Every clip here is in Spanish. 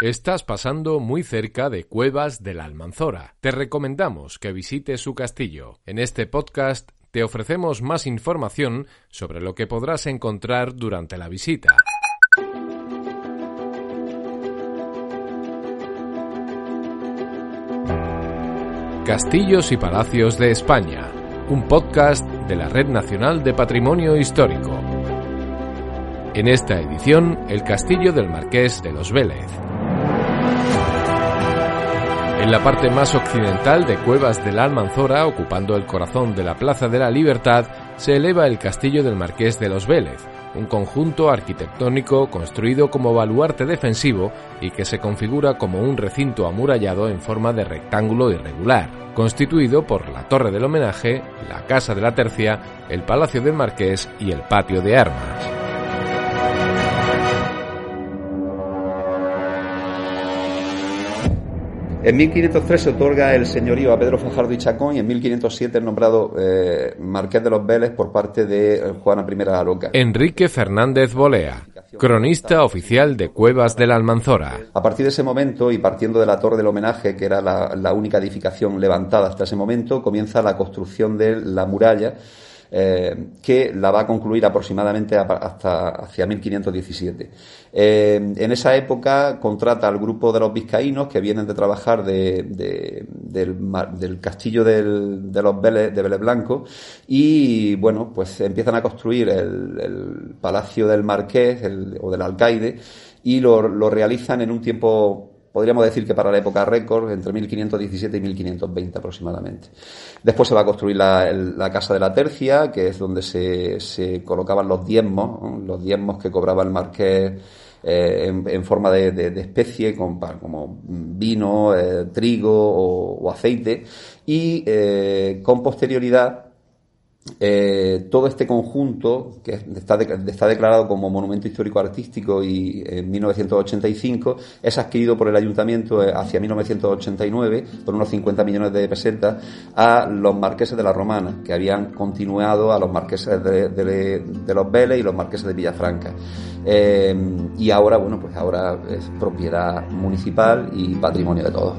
Estás pasando muy cerca de Cuevas de la Almanzora. Te recomendamos que visites su castillo. En este podcast te ofrecemos más información sobre lo que podrás encontrar durante la visita. Castillos y Palacios de España, un podcast de la Red Nacional de Patrimonio Histórico. En esta edición, el Castillo del Marqués de los Vélez. En la parte más occidental de Cuevas de la Almanzora, ocupando el corazón de la Plaza de la Libertad, se eleva el Castillo del Marqués de los Vélez, un conjunto arquitectónico construido como baluarte defensivo y que se configura como un recinto amurallado en forma de rectángulo irregular, constituido por la Torre del Homenaje, la Casa de la Tercia, el Palacio del Marqués y el Patio de Armas. En 1503 se otorga el señorío a Pedro Fajardo y Chacón y en 1507 es nombrado eh, Marqués de los Vélez por parte de eh, Juana I de la Loca. Enrique Fernández Bolea, cronista oficial de Cuevas de la Almanzora. A partir de ese momento y partiendo de la Torre del Homenaje, que era la, la única edificación levantada hasta ese momento, comienza la construcción de la muralla eh, que la va a concluir aproximadamente hasta hacia 1517. Eh, en esa época contrata al grupo de los vizcaínos que vienen de trabajar de, del, castillo de los Vélez, de Blanco y bueno, pues empiezan a construir el, palacio del marqués o del alcaide y lo, lo realizan en un tiempo podríamos decir que para la época récord, entre 1517 y 1520 aproximadamente. Después se va a construir la, Casa de la Tercia, que es donde se, colocaban los diezmos, los diezmos que cobraba el marqués eh, en, forma de, especie, como vino, eh, trigo o, aceite, y eh, con posterioridad eh, todo este conjunto, que está, está, declarado como monumento histórico artístico y en 1985, es adquirido por el ayuntamiento eh, hacia 1989 por unos 50 millones de pesetas a los marqueses de la Romana, que habían continuado a los marqueses de, los Vélez y los marqueses de Villafranca. Eh, y ahora, bueno, pues ahora es propiedad municipal y patrimonio de todos.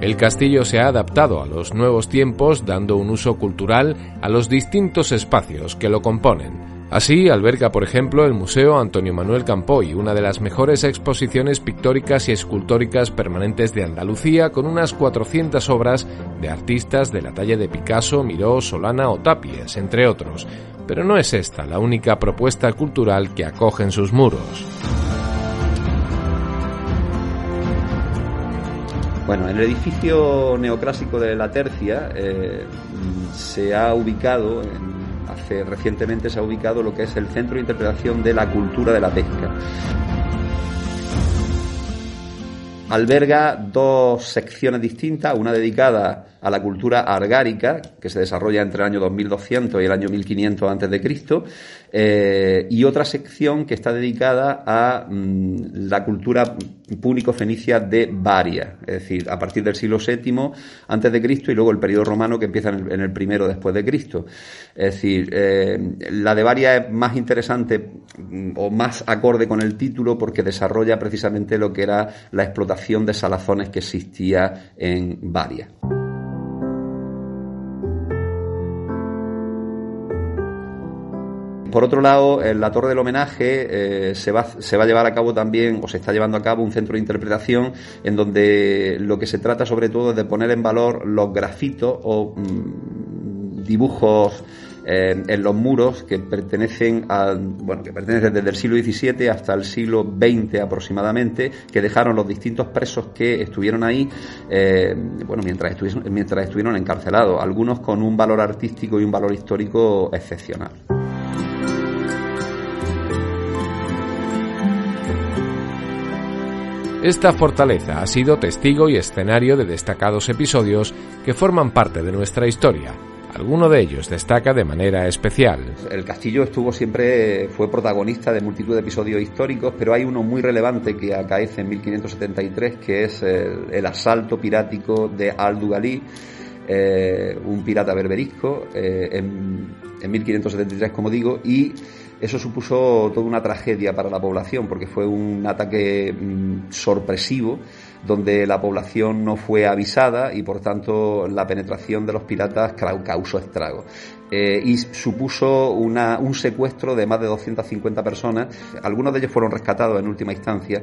El castillo se ha adaptado a los nuevos tiempos dando un uso cultural a los distintos espacios que lo componen. Así alberga, por ejemplo, el Museo Antonio Manuel Campoy, una de las mejores exposiciones pictóricas y escultóricas permanentes de Andalucía, con unas 400 obras de artistas de la talla de Picasso, Miró, Solana o Tapies, entre otros. Pero no es esta la única propuesta cultural que acoge en sus muros. Bueno, en el edificio neoclásico de la Tercia eh, se ha ubicado, hace recientemente se ha ubicado lo que es el Centro de Interpretación de la Cultura de la Pesca. Alberga dos secciones distintas, una dedicada a la cultura argárica, que se desarrolla entre el año 2200 y el año 1500 antes de Cristo, eh, y otra sección que está dedicada a mm, la cultura púnico-fenicia de Varia, es decir, a partir del siglo VII antes de Cristo y luego el periodo romano que empieza en el, primero después de Cristo. Es decir, eh, la de Varia es más interesante mm, o más acorde con el título porque desarrolla precisamente lo que era la explotación de salazones que existía en Varia. Por otro lado, en la Torre del Homenaje eh, se, va, se va a llevar a cabo también, o se está llevando a cabo, un centro de interpretación en donde lo que se trata sobre todo es de poner en valor los grafitos o mm, dibujos eh, en los muros que pertenecen a, bueno, que pertenecen desde el siglo XVII hasta el siglo XX aproximadamente, que dejaron los distintos presos que estuvieron ahí, eh, bueno, mientras, mientras estuvieron encarcelados, algunos con un valor artístico y un valor histórico excepcional. Esta fortaleza ha sido testigo y escenario de destacados episodios que forman parte de nuestra historia. Alguno de ellos destaca de manera especial. El castillo estuvo siempre, fue protagonista de multitud de episodios históricos, pero hay uno muy relevante que acaece en 1573, que es el, asalto pirático de Al-Dugalí, eh, un pirata berberisco, eh, en, en 1573, como digo, y eso supuso toda una tragedia para la población porque fue un ataque mm, sorpresivo donde la población no fue avisada y por tanto la penetración de los piratas causó estragos. Eh, y supuso un secuestro de más de 250 personas. Algunos de ellos fueron rescatados en última instancia,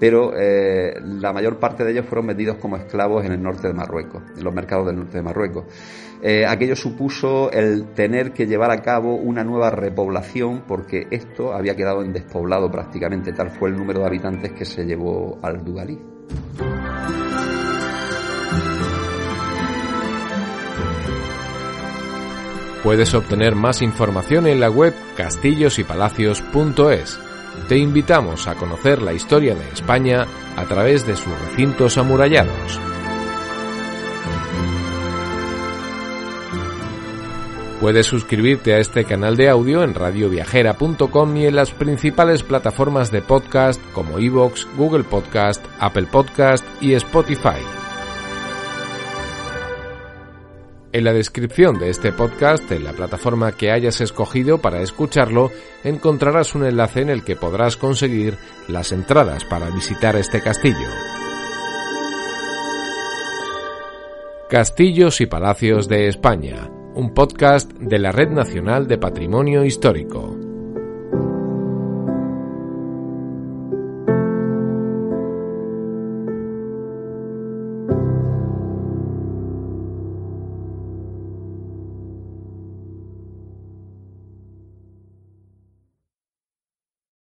pero eh, la mayor parte de ellos fueron vendidos como esclavos en el norte de Marruecos, en los mercados del norte de Marruecos. Eh, aquello supuso el tener que llevar a cabo una nueva repoblación porque esto había quedado en despoblado prácticamente, tal fue el número de habitantes que se llevó al Dugalí. Puedes obtener más información en la web castillosypalacios.es. Te invitamos a conocer la historia de España a través de sus recintos amurallados. Puedes suscribirte a este canal de audio en radioviajera.com y en las principales plataformas de podcast como iVoox, Google Podcast, Apple Podcast y Spotify. En la descripción de este podcast, en la plataforma que hayas escogido para escucharlo, encontrarás un enlace en el que podrás conseguir las entradas para visitar este castillo. Castillos y Palacios de España un podcast de la Red Nacional de Patrimonio Histórico.